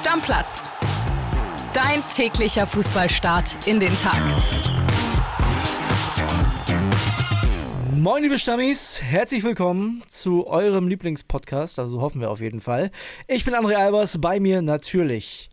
Stammplatz. Dein täglicher Fußballstart in den Tag. Moin, liebe Stammis, herzlich willkommen zu eurem Lieblingspodcast, also hoffen wir auf jeden Fall. Ich bin André Albers, bei mir natürlich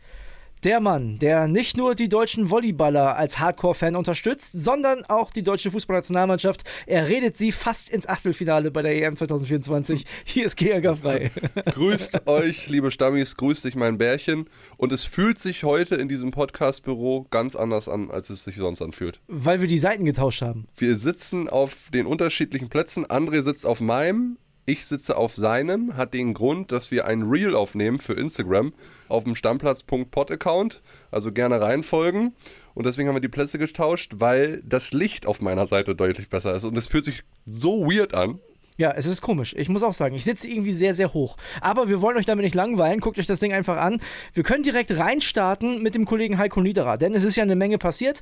der Mann, der nicht nur die deutschen Volleyballer als Hardcore-Fan unterstützt, sondern auch die deutsche Fußballnationalmannschaft. Er redet sie fast ins Achtelfinale bei der EM 2024. Hier ist GRK frei. Grüßt euch, liebe Stammis, grüßt dich mein Bärchen. Und es fühlt sich heute in diesem Podcast-Büro ganz anders an, als es sich sonst anfühlt. Weil wir die Seiten getauscht haben. Wir sitzen auf den unterschiedlichen Plätzen. André sitzt auf meinem, ich sitze auf seinem, hat den Grund, dass wir ein Reel aufnehmen für Instagram auf dem Stammplatz.pod-Account. Also gerne reinfolgen. Und deswegen haben wir die Plätze getauscht, weil das Licht auf meiner Seite deutlich besser ist. Und es fühlt sich so weird an. Ja, es ist komisch. Ich muss auch sagen, ich sitze irgendwie sehr, sehr hoch. Aber wir wollen euch damit nicht langweilen. Guckt euch das Ding einfach an. Wir können direkt reinstarten mit dem Kollegen Heiko Niederer, denn es ist ja eine Menge passiert.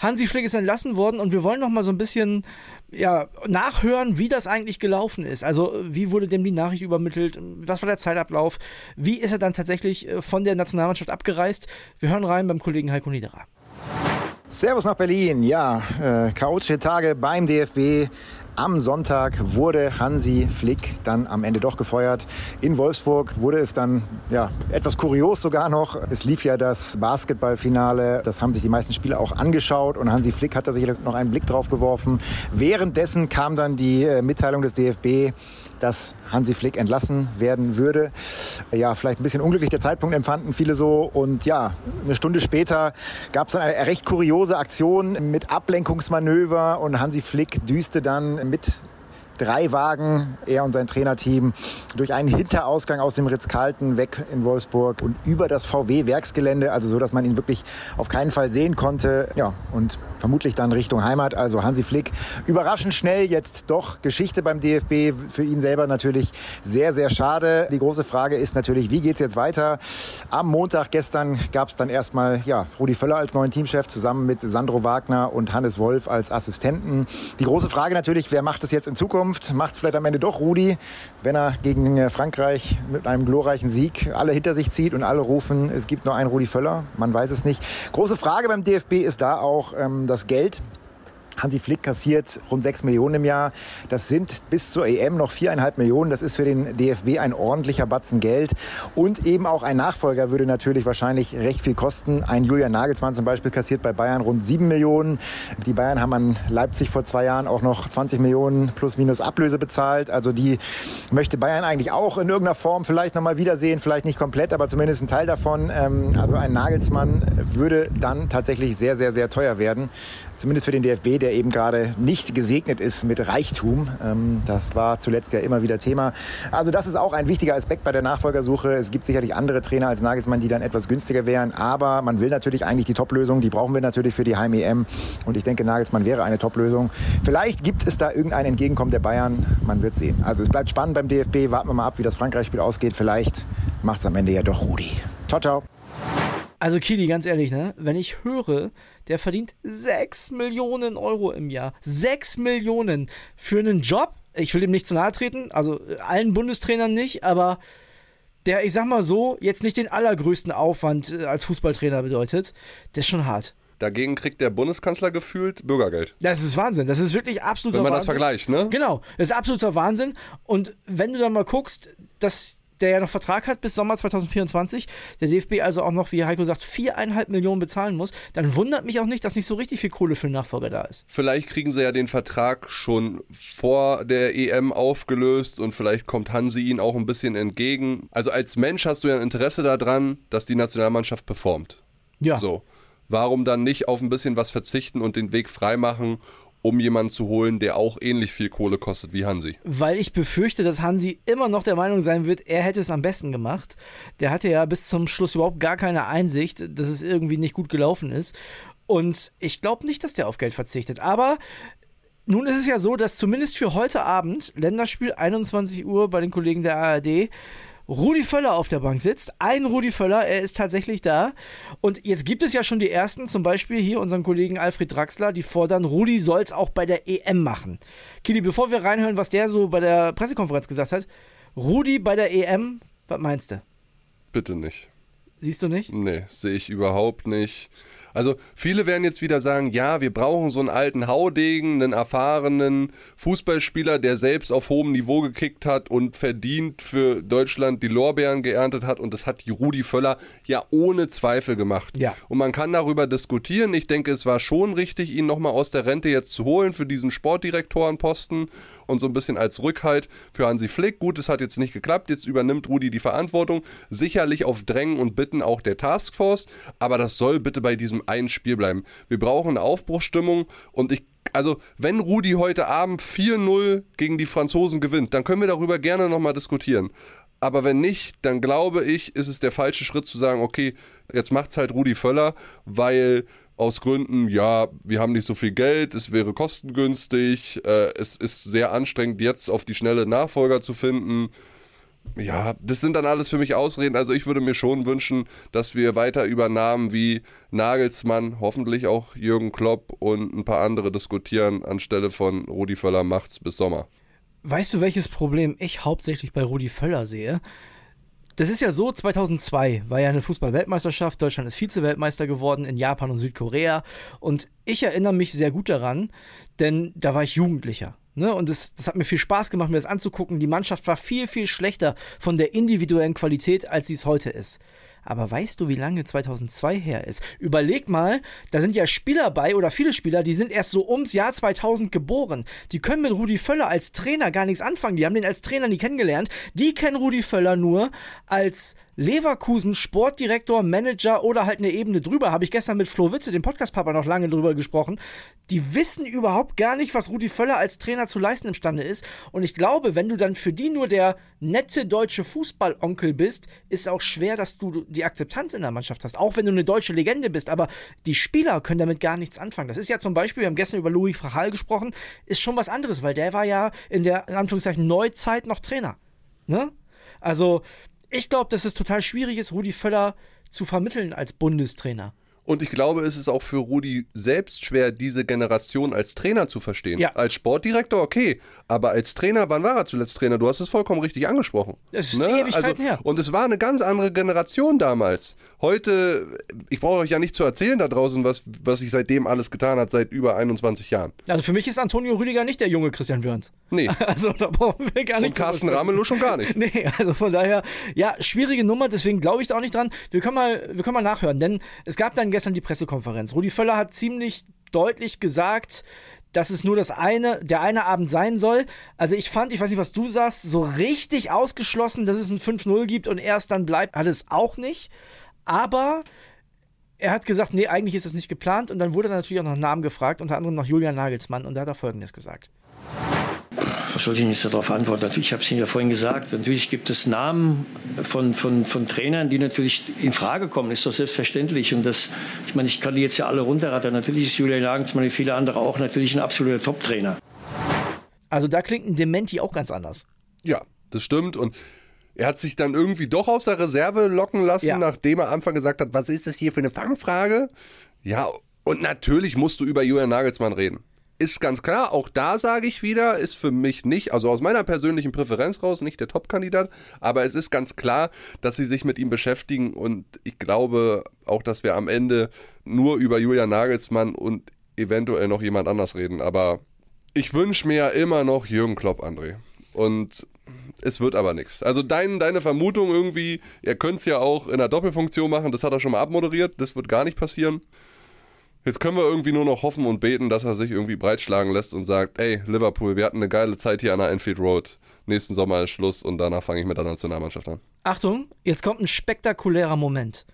Hansi Flick ist entlassen worden und wir wollen noch mal so ein bisschen ja, nachhören, wie das eigentlich gelaufen ist. Also, wie wurde dem die Nachricht übermittelt? Was war der Zeitablauf? Wie ist er dann tatsächlich äh, von der Nationalmannschaft abgereist? Wir hören rein beim Kollegen Heiko Niederer. Servus nach Berlin. Ja, äh, chaotische Tage beim DFB. Am Sonntag wurde Hansi Flick dann am Ende doch gefeuert. In Wolfsburg wurde es dann ja, etwas kurios sogar noch. Es lief ja das Basketballfinale. Das haben sich die meisten Spieler auch angeschaut und Hansi Flick hat da sicher noch einen Blick drauf geworfen. Währenddessen kam dann die äh, Mitteilung des DFB, dass Hansi Flick entlassen werden würde. Ja, vielleicht ein bisschen unglücklich der Zeitpunkt empfanden viele so. Und ja, eine Stunde später gab es dann eine recht kuriose Aktion mit Ablenkungsmanöver und Hansi Flick düste dann mit drei Wagen, er und sein Trainerteam, durch einen Hinterausgang aus dem Ritz-Carlton weg in Wolfsburg und über das VW-Werksgelände, also so, dass man ihn wirklich auf keinen Fall sehen konnte. Ja, und vermutlich dann Richtung Heimat, also Hansi Flick. Überraschend schnell jetzt doch Geschichte beim DFB, für ihn selber natürlich sehr, sehr schade. Die große Frage ist natürlich, wie geht's jetzt weiter? Am Montag gestern gab es dann erstmal ja, Rudi Völler als neuen Teamchef zusammen mit Sandro Wagner und Hannes Wolf als Assistenten. Die große Frage natürlich, wer macht das jetzt in Zukunft? Macht es vielleicht am Ende doch Rudi, wenn er gegen Frankreich mit einem glorreichen Sieg alle hinter sich zieht und alle rufen, es gibt nur einen Rudi Völler? Man weiß es nicht. Große Frage beim DFB ist da auch, ähm, das Geld. Hansi Flick kassiert rund 6 Millionen im Jahr. Das sind bis zur EM noch viereinhalb Millionen. Das ist für den DFB ein ordentlicher Batzen Geld. Und eben auch ein Nachfolger würde natürlich wahrscheinlich recht viel kosten. Ein Julian Nagelsmann zum Beispiel kassiert bei Bayern rund 7 Millionen. Die Bayern haben an Leipzig vor zwei Jahren auch noch 20 Millionen plus minus Ablöse bezahlt. Also die möchte Bayern eigentlich auch in irgendeiner Form vielleicht nochmal wiedersehen. Vielleicht nicht komplett, aber zumindest ein Teil davon. Ähm, also ein Nagelsmann würde dann tatsächlich sehr, sehr, sehr teuer werden zumindest für den DFB, der eben gerade nicht gesegnet ist mit Reichtum. Ähm, das war zuletzt ja immer wieder Thema. Also das ist auch ein wichtiger Aspekt bei der Nachfolgersuche. Es gibt sicherlich andere Trainer als Nagelsmann, die dann etwas günstiger wären, aber man will natürlich eigentlich die Top-Lösung. Die brauchen wir natürlich für die Heim-EM und ich denke, Nagelsmann wäre eine Top-Lösung. Vielleicht gibt es da irgendein Entgegenkommen der Bayern. Man wird sehen. Also es bleibt spannend beim DFB. Warten wir mal ab, wie das Frankreich-Spiel ausgeht. Vielleicht macht es am Ende ja doch Rudi. Ciao, ciao. Also Kili, ganz ehrlich, ne? Wenn ich höre, der verdient 6 Millionen Euro im Jahr. 6 Millionen für einen Job. Ich will dem nicht zu nahe treten, also allen Bundestrainern nicht, aber der, ich sag mal so, jetzt nicht den allergrößten Aufwand äh, als Fußballtrainer bedeutet, das ist schon hart. Dagegen kriegt der Bundeskanzler gefühlt Bürgergeld. Das ist Wahnsinn. Das ist wirklich absoluter Wenn man Wahnsinn. das vergleicht, ne? Genau, das ist absoluter Wahnsinn. Und wenn du dann mal guckst, dass der ja noch Vertrag hat bis Sommer 2024, der DFB also auch noch, wie Heiko sagt, viereinhalb Millionen bezahlen muss, dann wundert mich auch nicht, dass nicht so richtig viel Kohle für den Nachfolger da ist. Vielleicht kriegen sie ja den Vertrag schon vor der EM aufgelöst und vielleicht kommt Hansi ihnen auch ein bisschen entgegen. Also als Mensch hast du ja ein Interesse daran, dass die Nationalmannschaft performt. Ja. So. Warum dann nicht auf ein bisschen was verzichten und den Weg freimachen um jemanden zu holen, der auch ähnlich viel Kohle kostet wie Hansi. Weil ich befürchte, dass Hansi immer noch der Meinung sein wird, er hätte es am besten gemacht. Der hatte ja bis zum Schluss überhaupt gar keine Einsicht, dass es irgendwie nicht gut gelaufen ist. Und ich glaube nicht, dass der auf Geld verzichtet. Aber nun ist es ja so, dass zumindest für heute Abend, Länderspiel 21 Uhr bei den Kollegen der ARD, Rudi Völler auf der Bank sitzt. Ein Rudi Völler, er ist tatsächlich da. Und jetzt gibt es ja schon die ersten, zum Beispiel hier unseren Kollegen Alfred Draxler, die fordern, Rudi soll es auch bei der EM machen. Kili, bevor wir reinhören, was der so bei der Pressekonferenz gesagt hat, Rudi bei der EM, was meinst du? Bitte nicht. Siehst du nicht? Nee, sehe ich überhaupt nicht. Also viele werden jetzt wieder sagen, ja, wir brauchen so einen alten Haudegen, einen erfahrenen Fußballspieler, der selbst auf hohem Niveau gekickt hat und verdient für Deutschland die Lorbeeren geerntet hat. Und das hat Rudi Völler ja ohne Zweifel gemacht. Ja. Und man kann darüber diskutieren. Ich denke, es war schon richtig, ihn nochmal aus der Rente jetzt zu holen für diesen Sportdirektorenposten und so ein bisschen als Rückhalt für Hansi Flick. Gut, es hat jetzt nicht geklappt. Jetzt übernimmt Rudi die Verantwortung. Sicherlich auf Drängen und Bitten auch der Taskforce. Aber das soll bitte bei diesem ein Spiel bleiben. Wir brauchen eine Aufbruchsstimmung und ich also, wenn Rudi heute Abend 4-0 gegen die Franzosen gewinnt, dann können wir darüber gerne nochmal diskutieren. Aber wenn nicht, dann glaube ich, ist es der falsche Schritt zu sagen, okay, jetzt macht's halt Rudi Völler, weil aus Gründen, ja, wir haben nicht so viel Geld, es wäre kostengünstig, äh, es ist sehr anstrengend, jetzt auf die schnelle Nachfolger zu finden. Ja, das sind dann alles für mich Ausreden. Also ich würde mir schon wünschen, dass wir weiter über Namen wie Nagelsmann, hoffentlich auch Jürgen Klopp und ein paar andere diskutieren, anstelle von Rudi Völler macht's bis Sommer. Weißt du, welches Problem ich hauptsächlich bei Rudi Völler sehe? Das ist ja so, 2002 war ja eine Fußball-Weltmeisterschaft, Deutschland ist Vize-Weltmeister geworden in Japan und Südkorea und ich erinnere mich sehr gut daran, denn da war ich Jugendlicher. Ne, und das, das hat mir viel Spaß gemacht, mir das anzugucken. Die Mannschaft war viel, viel schlechter von der individuellen Qualität, als sie es heute ist. Aber weißt du, wie lange 2002 her ist? Überleg mal, da sind ja Spieler bei oder viele Spieler, die sind erst so ums Jahr 2000 geboren. Die können mit Rudi Völler als Trainer gar nichts anfangen. Die haben den als Trainer nie kennengelernt. Die kennen Rudi Völler nur als Leverkusen Sportdirektor, Manager oder halt eine Ebene drüber. Habe ich gestern mit Flo Witze, dem Podcast-Papa, noch lange drüber gesprochen. Die wissen überhaupt gar nicht, was Rudi Völler als Trainer zu leisten imstande ist. Und ich glaube, wenn du dann für die nur der nette deutsche Fußballonkel bist, ist auch schwer, dass du die Akzeptanz in der Mannschaft hast. Auch wenn du eine deutsche Legende bist. Aber die Spieler können damit gar nichts anfangen. Das ist ja zum Beispiel, wir haben gestern über Louis Frachal gesprochen, ist schon was anderes, weil der war ja in der, in Anführungszeichen, Neuzeit noch Trainer. Ne? Also, ich glaube, dass es total schwierig ist, Rudi Völler zu vermitteln als Bundestrainer. Und ich glaube, es ist auch für Rudi selbst schwer, diese Generation als Trainer zu verstehen. Ja. Als Sportdirektor, okay. Aber als Trainer, wann war er zuletzt Trainer? Du hast es vollkommen richtig angesprochen. Ne? Das ist Ewigkeiten her. Und es war eine ganz andere Generation damals. Heute, ich brauche euch ja nicht zu erzählen da draußen, was, was sich seitdem alles getan hat, seit über 21 Jahren. Also für mich ist Antonio Rüdiger nicht der junge Christian Wörns. Nee. Also da brauchen wir gar nicht. Und Carsten Ramelow schon gar nicht. Nee, also von daher, ja, schwierige Nummer, deswegen glaube ich da auch nicht dran. Wir können, mal, wir können mal nachhören, denn es gab dann gestern die Pressekonferenz. Rudi Völler hat ziemlich deutlich gesagt, dass es nur das eine, der eine Abend sein soll. Also ich fand, ich weiß nicht, was du sagst, so richtig ausgeschlossen, dass es ein 5-0 gibt und erst dann bleibt, hat es auch nicht. Aber er hat gesagt, nee, eigentlich ist es nicht geplant. Und dann wurde natürlich auch nach Namen gefragt, unter anderem noch Julian Nagelsmann. Und da hat er Folgendes gesagt. Was soll ich jetzt darauf antworten? Natürlich, ich habe es Ihnen ja vorhin gesagt. Natürlich gibt es Namen von, von, von Trainern, die natürlich in Frage kommen. Ist doch selbstverständlich. Und das, ich meine, ich kann die jetzt ja alle runterrattern. Natürlich ist Julian Nagelsmann wie viele andere auch natürlich ein absoluter Top-Trainer. Also da klingt ein Dementi auch ganz anders. Ja, das stimmt. Und er hat sich dann irgendwie doch aus der Reserve locken lassen, Ja. nachdem er am Anfang gesagt hat, was ist das hier für eine Fangfrage? Ja, und natürlich musst du über Julian Nagelsmann reden. Ist ganz klar, auch da sage ich wieder, ist für mich nicht, also aus meiner persönlichen Präferenz raus, nicht der Top-Kandidat, aber es ist ganz klar, dass sie sich mit ihm beschäftigen und ich glaube auch, dass wir am Ende nur über Julian Nagelsmann und eventuell noch jemand anders reden, aber ich wünsche mir ja immer noch Jürgen Klopp, André. Und es wird aber nichts. Also dein, deine Vermutung irgendwie, er könnte es ja auch in der Doppelfunktion machen, das hat er schon mal abmoderiert, das wird gar nicht passieren. Jetzt können wir irgendwie nur noch hoffen und beten, dass er sich irgendwie breitschlagen lässt und sagt, ey, Liverpool, wir hatten eine geile Zeit hier an der Enfield Road. Nächsten Sommer ist Schluss und danach fange ich mit der Nationalmannschaft an. Achtung, jetzt kommt ein spektakulärer Moment.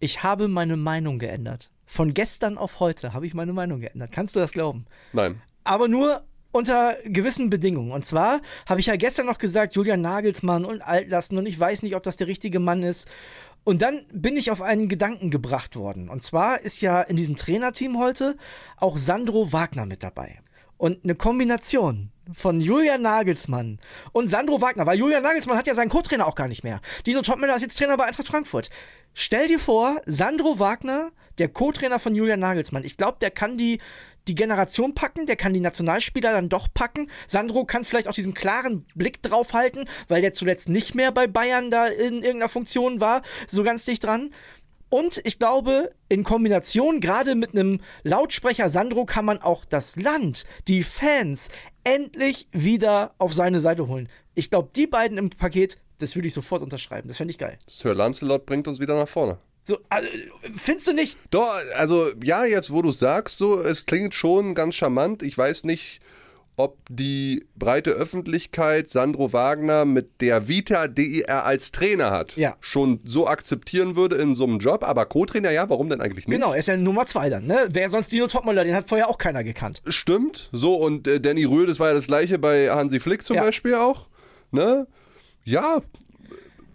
Ich habe meine Meinung geändert. Von gestern auf heute habe ich meine Meinung geändert. Kannst du das glauben? Nein. aber nur unter gewissen Bedingungen. Und zwar habe ich ja gestern noch gesagt, Julian Nagelsmann und Altlasten und ich weiß nicht, ob das der richtige Mann ist. Und dann bin ich auf einen Gedanken gebracht worden. Und zwar ist ja in diesem Trainerteam heute auch Sandro Wagner mit dabei. Und eine Kombination von Julian Nagelsmann und Sandro Wagner, weil Julian Nagelsmann hat ja seinen Co-Trainer auch gar nicht mehr. Dino Topmüller ist jetzt Trainer bei Eintracht Frankfurt. Stell dir vor, Sandro Wagner, der Co-Trainer von Julian Nagelsmann. Ich glaube, der kann die die Generation packen, der kann die Nationalspieler dann doch packen. Sandro kann vielleicht auch diesen klaren Blick drauf halten, weil der zuletzt nicht mehr bei Bayern da in irgendeiner Funktion war, so ganz dicht dran. Und ich glaube, in Kombination gerade mit einem Lautsprecher Sandro kann man auch das Land, die Fans endlich wieder auf seine Seite holen. Ich glaube, die beiden im Paket, das würde ich sofort unterschreiben. Das fände ich geil. Sir Lancelot bringt uns wieder nach vorne. So, also, findest du nicht? Doch, also ja, jetzt wo du sagst, so, es klingt schon ganz charmant. Ich weiß nicht, ob die breite Öffentlichkeit Sandro Wagner mit der Vita, die er als Trainer hat, Ja. schon so akzeptieren würde in so einem Job. Aber Co-Trainer, ja, warum denn eigentlich nicht? Genau, er ist ja Nummer zwei dann, ne? Wer sonst Dino Topmöller, den hat vorher auch keiner gekannt. Stimmt. So, und äh, Danny Rühl, das war ja das gleiche bei Hansi Flick zum Ja. Beispiel auch. Ne? Ja,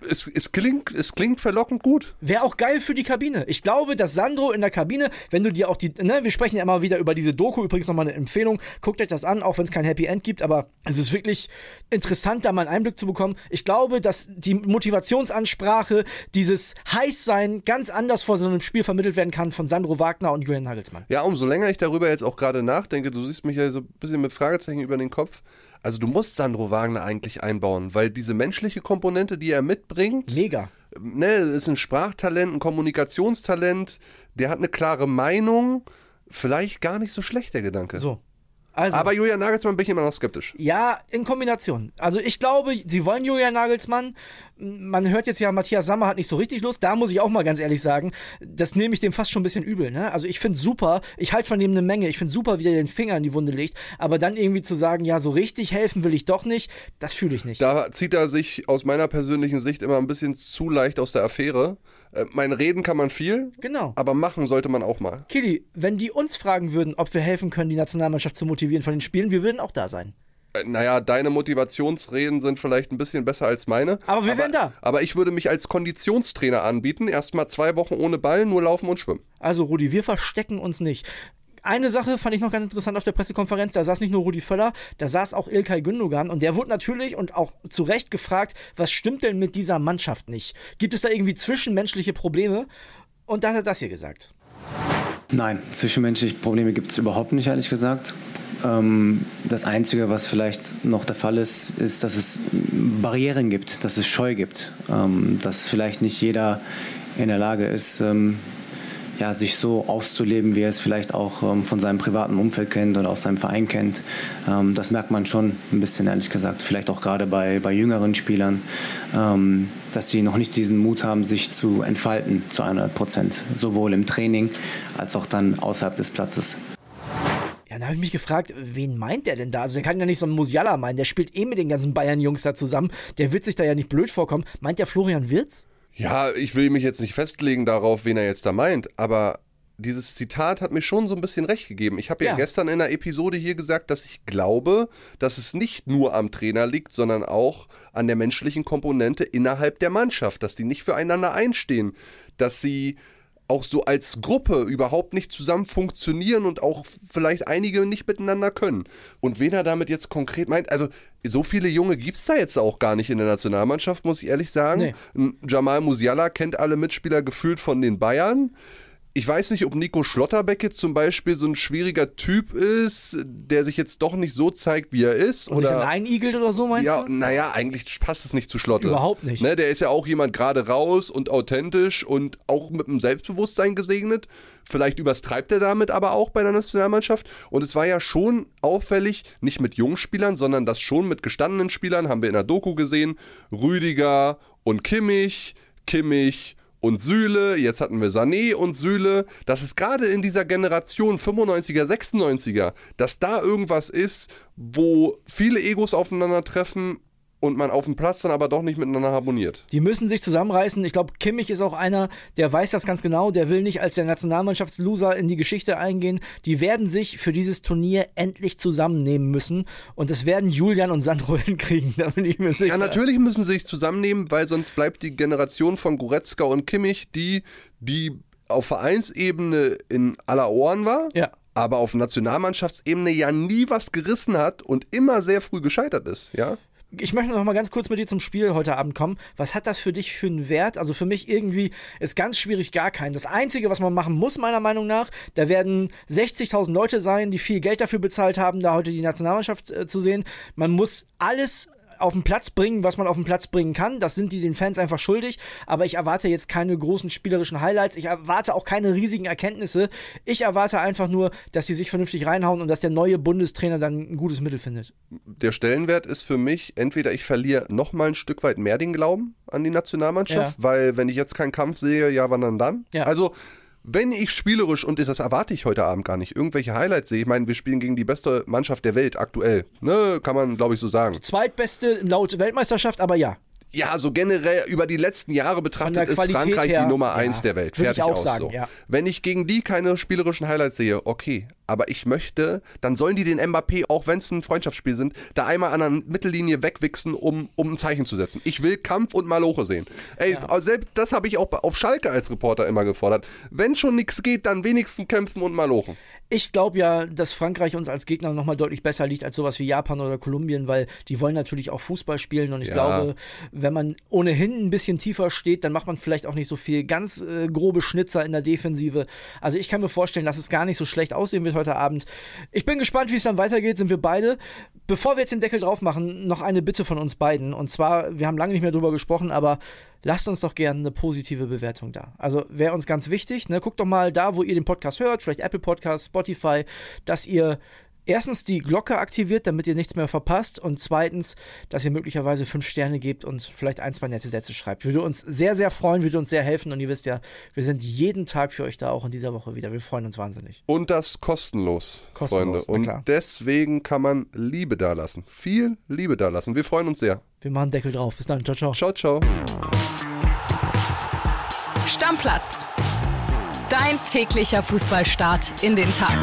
es, es, klingt, es klingt verlockend gut. Wäre auch geil für die Kabine. Ich glaube, dass Sandro in der Kabine, wenn du dir auch die, ne, wir sprechen ja immer wieder über diese Doku, übrigens nochmal eine Empfehlung, guckt euch das an, auch wenn es kein Happy End gibt, aber es ist wirklich interessant, da mal einen Einblick zu bekommen. Ich glaube, dass die Motivationsansprache, dieses Heißsein ganz anders vor so einem Spiel vermittelt werden kann von Sandro Wagner und Julian Nagelsmann. Ja, umso länger ich darüber jetzt auch gerade nachdenke, du siehst mich ja so ein bisschen mit Fragezeichen über den Kopf. Also du musst Sandro Wagner eigentlich einbauen, weil diese menschliche Komponente, die er mitbringt, Mega. ne, ist ein Sprachtalent, ein Kommunikationstalent, der hat eine klare Meinung. Vielleicht gar nicht so schlecht, der Gedanke. So. Also. Aber Julian Nagelsmann bin ich immer noch skeptisch. Ja, in Kombination. Also ich glaube, sie wollen Julian Nagelsmann. Man hört jetzt ja, Matthias Sammer hat nicht so richtig Lust. Da muss ich auch mal ganz ehrlich sagen, das nehme ich dem fast schon ein bisschen übel. Ne? Also ich finde super, ich halte von dem eine Menge. Ich finde super, wie er den Finger in die Wunde legt. Aber dann irgendwie zu sagen, ja, so richtig helfen will ich doch nicht, das fühle ich nicht. Da zieht er sich aus meiner persönlichen Sicht immer ein bisschen zu leicht aus der Affäre. Äh, mein Reden kann man viel, Genau. aber machen sollte man auch mal. Kili, wenn die uns fragen würden, ob wir helfen können, die Nationalmannschaft zu motivieren von den Spielen, wir würden auch da sein. Äh, Naja, deine Motivationsreden sind vielleicht ein bisschen besser als meine. Aber wir wären da. Aber ich würde mich als Konditionstrainer anbieten. Erstmal zwei Wochen ohne Ball, nur laufen und schwimmen. Also Rudi, wir verstecken uns nicht. Eine Sache fand ich noch ganz interessant auf der Pressekonferenz, da saß nicht nur Rudi Völler, da saß auch Ilkay Gündogan und der wurde natürlich und auch zu Recht gefragt, was stimmt denn mit dieser Mannschaft nicht? Gibt es da irgendwie zwischenmenschliche Probleme? Und da hat er das hier gesagt. Nein, zwischenmenschliche Probleme gibt es überhaupt nicht, ehrlich gesagt. Ähm, das Einzige, was vielleicht noch der Fall ist, ist, dass es Barrieren gibt, dass es Scheu gibt, ähm, dass vielleicht nicht jeder in der Lage ist, ähm, ja, sich so auszuleben, wie er es vielleicht auch ähm, von seinem privaten Umfeld kennt oder aus seinem Verein kennt. Ähm, das merkt man schon ein bisschen, ehrlich gesagt. Vielleicht auch gerade bei, bei jüngeren Spielern, ähm, dass sie noch nicht diesen Mut haben, sich zu entfalten zu 100 Prozent. Sowohl im Training als auch dann außerhalb des Platzes. Ja, da habe ich mich gefragt, wen meint der denn da? Also der kann ja nicht so einen Musiala meinen, der spielt eh mit den ganzen Bayern-Jungs da zusammen, der wird sich da ja nicht blöd vorkommen. Meint der Florian Wirz? Ja, ich will mich jetzt nicht festlegen darauf, wen er jetzt da meint, aber dieses Zitat hat mir schon so ein bisschen recht gegeben. Ich habe ja, Ja. gestern in einer Episode hier gesagt, dass ich glaube, dass es nicht nur am Trainer liegt, sondern auch an der menschlichen Komponente innerhalb der Mannschaft, dass die nicht füreinander einstehen, dass sie auch so als Gruppe überhaupt nicht zusammen funktionieren und auch vielleicht einige nicht miteinander können. Und wen er damit jetzt konkret meint, also so viele Junge gibt es da jetzt auch gar nicht in der Nationalmannschaft, muss ich ehrlich sagen. Nee. Jamal Musiala kennt alle Mitspieler gefühlt von den Bayern. Ich weiß nicht, ob Nico Schlotterbeck jetzt zum Beispiel so ein schwieriger Typ ist, der sich jetzt doch nicht so zeigt, wie er ist. Und sich dann Oder einigelt oder so, meinst ja, du? naja, eigentlich passt es nicht zu Schlotte. Überhaupt nicht. Ne, der ist ja auch jemand gerade raus und authentisch und auch mit einem Selbstbewusstsein gesegnet. Vielleicht überstreibt er damit aber auch bei der Nationalmannschaft. Und es war ja schon auffällig, nicht mit jungen Spielern, sondern das schon mit gestandenen Spielern, haben wir in der Doku gesehen. Rüdiger und Kimmich, Kimmich und Süle, jetzt hatten wir Sané und Süle, dass es gerade in dieser Generation 95er, 96er, dass da irgendwas ist, wo viele Egos aufeinandertreffen und man auf dem Platz dann aber doch nicht miteinander harmoniert. Die müssen sich zusammenreißen. Ich glaube, Kimmich ist auch einer, der weiß das ganz genau. Der will nicht als der Nationalmannschaftsloser in die Geschichte eingehen. Die werden sich für dieses Turnier endlich zusammennehmen müssen. Und das werden Julian und Sandro hinkriegen. Da bin ich mir sicher. Ja, natürlich müssen sie sich zusammennehmen, weil sonst bleibt die Generation von Goretzka und Kimmich, die, die auf Vereinsebene in aller Ohren war, Ja. aber auf Nationalmannschaftsebene ja nie was gerissen hat und immer sehr früh gescheitert ist, ja? Ich möchte noch mal ganz kurz mit dir zum Spiel heute Abend kommen. Was hat das für dich für einen Wert? Also für mich irgendwie ist ganz schwierig gar keinen. Das Einzige, was man machen muss, meiner Meinung nach, da werden 60.000 Leute sein, die viel Geld dafür bezahlt haben, da heute die Nationalmannschaft äh, zu sehen. Man muss alles auf den Platz bringen, was man auf den Platz bringen kann. Das sind die den Fans einfach schuldig. Aber ich erwarte jetzt keine großen spielerischen Highlights. Ich erwarte auch keine riesigen Erkenntnisse. Ich erwarte einfach nur, dass sie sich vernünftig reinhauen und dass der neue Bundestrainer dann ein gutes Mittel findet. Der Stellenwert ist für mich, entweder ich verliere noch mal ein Stück weit mehr den Glauben an die Nationalmannschaft, Ja. weil wenn ich jetzt keinen Kampf sehe, ja, wann dann dann? Ja. Also wenn ich spielerisch, und das erwarte ich heute Abend gar nicht, irgendwelche Highlights sehe, ich meine, wir spielen gegen die beste Mannschaft der Welt aktuell, ne, kann man glaube ich so sagen. Zweitbeste laut Weltmeisterschaft, aber ja. Ja, so generell über die letzten Jahre betrachtet ist Qualität Frankreich her, die Nummer ja, eins der Welt. würde ich Fertig auch aus sagen, so. ja. Wenn ich gegen die keine spielerischen Highlights sehe, okay. Aber ich möchte, dann sollen die den Mbappé, auch wenn es ein Freundschaftsspiel sind, da einmal an der Mittellinie wegwichsen, um, um ein Zeichen zu setzen. Ich will Kampf und Maloche sehen. Ey, also selbst das habe ich auch auf Schalke als Reporter immer gefordert. Wenn schon nichts geht, dann wenigstens kämpfen und Malochen. Ich glaube ja, dass Frankreich uns als Gegner nochmal deutlich besser liegt als sowas wie Japan oder Kolumbien, weil die wollen natürlich auch Fußball spielen und ich Ja. glaube, wenn man ohnehin ein bisschen tiefer steht, dann macht man vielleicht auch nicht so viel ganz äh, grobe Schnitzer in der Defensive. Also ich kann mir vorstellen, dass es gar nicht so schlecht aussehen wird heute Abend. Ich bin gespannt, wie es dann weitergeht, sind wir beide. Bevor wir jetzt den Deckel drauf machen, noch eine Bitte von uns beiden. Und zwar, wir haben lange nicht mehr drüber gesprochen, aber lasst uns doch gerne eine positive Bewertung da. Also wäre uns ganz wichtig. Ne? Guckt doch mal da, wo ihr den Podcast hört, vielleicht Apple Podcast, Spotify, dass ihr erstens die Glocke aktiviert, damit ihr nichts mehr verpasst und zweitens, dass ihr möglicherweise fünf Sterne gebt und vielleicht ein, zwei nette Sätze schreibt. Würde uns sehr, sehr freuen, würde uns sehr helfen und ihr wisst ja, wir sind jeden Tag für euch da, auch in dieser Woche wieder. Wir freuen uns wahnsinnig. Und das kostenlos, Kostenlos, Freunde. Und deswegen kann man Liebe dalassen. Viel Liebe dalassen. Wir freuen uns sehr. Wir machen Deckel drauf. Bis dann. Ciao, ciao. Ciao, ciao. Stammplatz. Dein täglicher Fußballstart in den Tag.